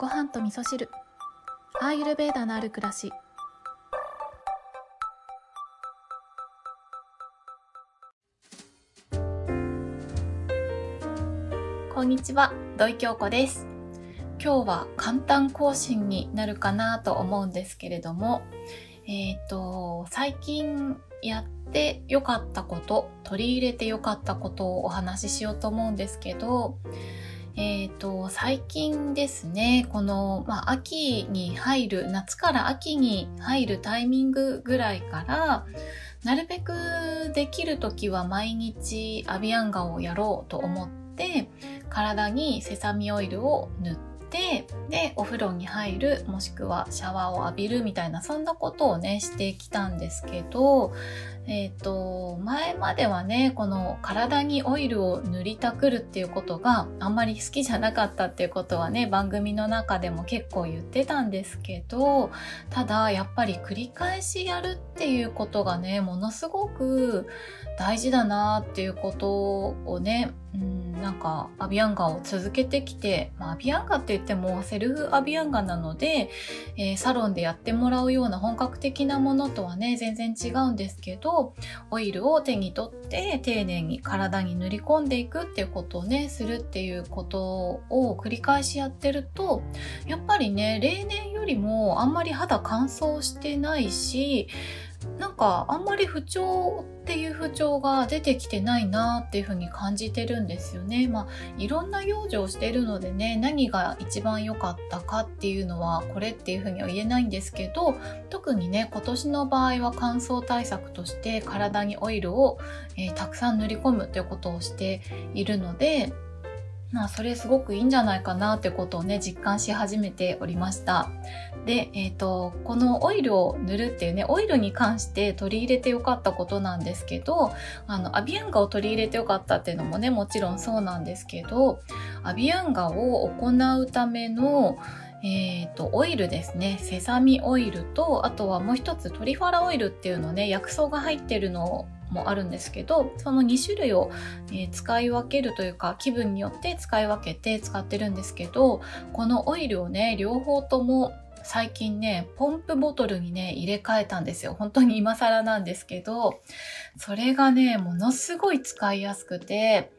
ご飯と味噌汁。アーユルベーダのある暮らし。こんにちは土井京子です。今日は簡単更新になるかなと思うんですけれどもえっ、ー、と最近やってよかったこと取り入れてよかったことをお話ししようと思うんですけどえっ、ー、と、最近ですね、この、まあ、秋に入る、夏から秋に入るタイミングぐらいから、なるべくできる時は毎日アビアンガをやろうと思って、体にセサミオイルを塗って、で、お風呂に入る、もしくはシャワーを浴びるみたいな、そんなことをね、してきたんですけど、えっ、ー、と、前まではね、この体にオイルを塗りたくるっていうことがあんまり好きじゃなかったっていうことはね、番組の中でも結構言ってたんですけど、ただやっぱり繰り返しやるっていうことがね、ものすごく大事だなっていうことをね、うんなんかアビアンガを続けてきて、まあ、アビアンガって言ってもセルフアビアンガなので、えー、サロンでやってもらうような本格的なものとはね全然違うんですけどオイルを手に取って丁寧に体に塗り込んでいくっていうことをねするっていうことを繰り返しやってるとやっぱりね例年よりもあんまり肌乾燥してないしなんかあんまり不調っていう不調が出てきてないなっていうふうに感じてるんですよね。まあいろんな養生してるのでね何が一番良かったかっていうのはこれっていうふうには言えないんですけど特にね今年の場合は乾燥対策として体にオイルを、えー、たくさん塗り込むっていうことをしているのでまあ、それすごくいいんじゃないかなってことをね、実感し始めておりました。で、えっ、ー、と、このオイルを塗るっていうね、オイルに関して取り入れてよかったことなんですけど、あの、アビアンガを取り入れてよかったっていうのもね、もちろんそうなんですけど、アビアンガを行うための、えっ、ー、と、オイルですね。セサミオイルと、あとはもう一つトリファラオイルっていうのね、薬草が入ってるのをもあるんですけどその2種類を、えー、使い分けるというか気分によって使い分けて使ってるんですけどこのオイルをね両方とも最近ね、ポンプボトルにね、入れ替えたんですよ。本当に今更なんですけど、それがね、ものすごい使いやすくて、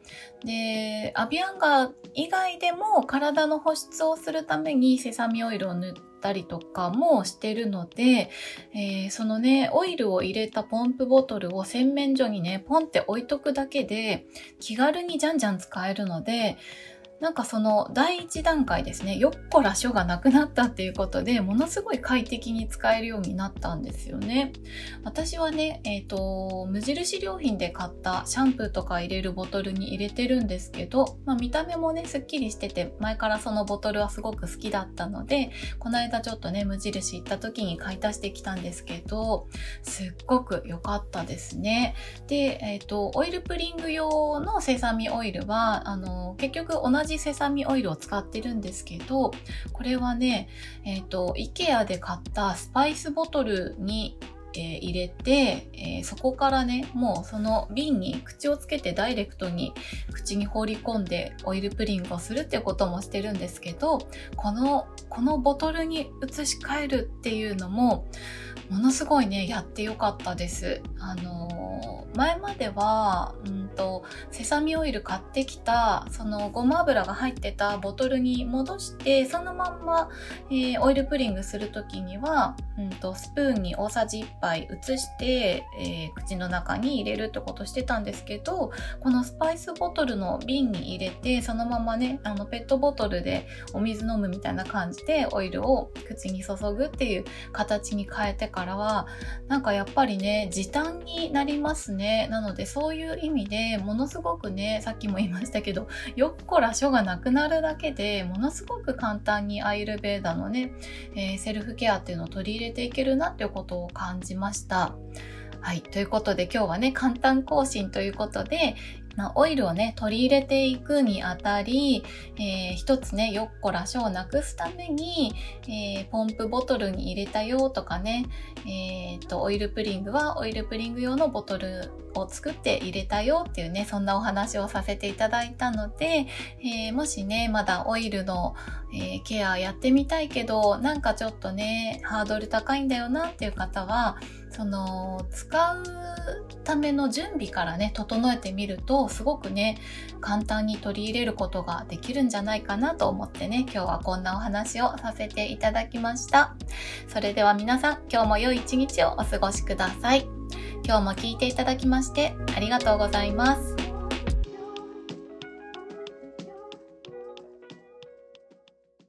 で、アビアンガ以外でも体の保湿をするためにセサミオイルを塗ってったりとかもしてるので、えー、そのね、オイルを入れたポンプボトルを洗面所にね、ポンって置いとくだけで気軽にじゃんじゃん使えるので、なんかその第一段階ですね、よっこらしょがなくなったっていうことで、ものすごい快適に使えるようになったんですよね。私はね、えっ、ー、と、無印良品で買ったシャンプーとか入れるボトルに入れてるんですけど、まあ、見た目もね、すっきりしてて、前からそのボトルはすごく好きだったので、この間ちょっとね、無印行った時に買い足してきたんですけど、すっごく良かったですね。で、えっ、ー、と、オイルプリング用のセサミオイルは、あの、結局同じセサミオイルを使ってるんですけど、これはね、えっ、ー、と、IKEA で買ったスパイスボトルにえー、入れて、えー、そこからねもうその瓶に口をつけてダイレクトに口に放り込んでオイルプリングをするっていうこともしてるんですけどこのこのボトルに移し替えるっていうのもものすごいねやってよかったです。あのー、前までは、うんと、セサミオイル買ってきたそのごま油が入ってたボトルに戻してそのまんま、えー、オイルプリングする時には、うんと、スプーンに大さじ1杯移して、えー、口の中に入れるってことしてたんですけどこのスパイスボトルの瓶に入れてそのままねあのペットボトルでお水飲むみたいな感じでオイルを口に注ぐっていう形に変えてからはなんかやっぱりね時短になりますね。なのでそういう意味でものすごくねさっきも言いましたけどよっこらしょがなくなるだけでものすごく簡単にアイルベーダのね、えー、セルフケアっていうのを取り入れていけるなっていうことを感じました。はい。ということで今日はね、簡単更新ということで、まあ、オイルをね、取り入れていくにあたり、えー、一つね、よっこらしょをなくすために、えー、ポンプボトルに入れたよとかね、えー、と、オイルプリングはオイルプリング用のボトルを作って入れたよっていうね、そんなお話をさせていただいたので、えー、もしね、まだオイルの、えー、ケアやってみたいけど、なんかちょっとね、ハードル高いんだよなっていう方は、その、使うための準備からね、整えてみると、すごくね、簡単に取り入れることができるんじゃないかなと思ってね、今日はこんなお話をさせていただきました。それでは皆さん、今日も良い一日をお過ごしください。今日も聞いていただきましてありがとうございます。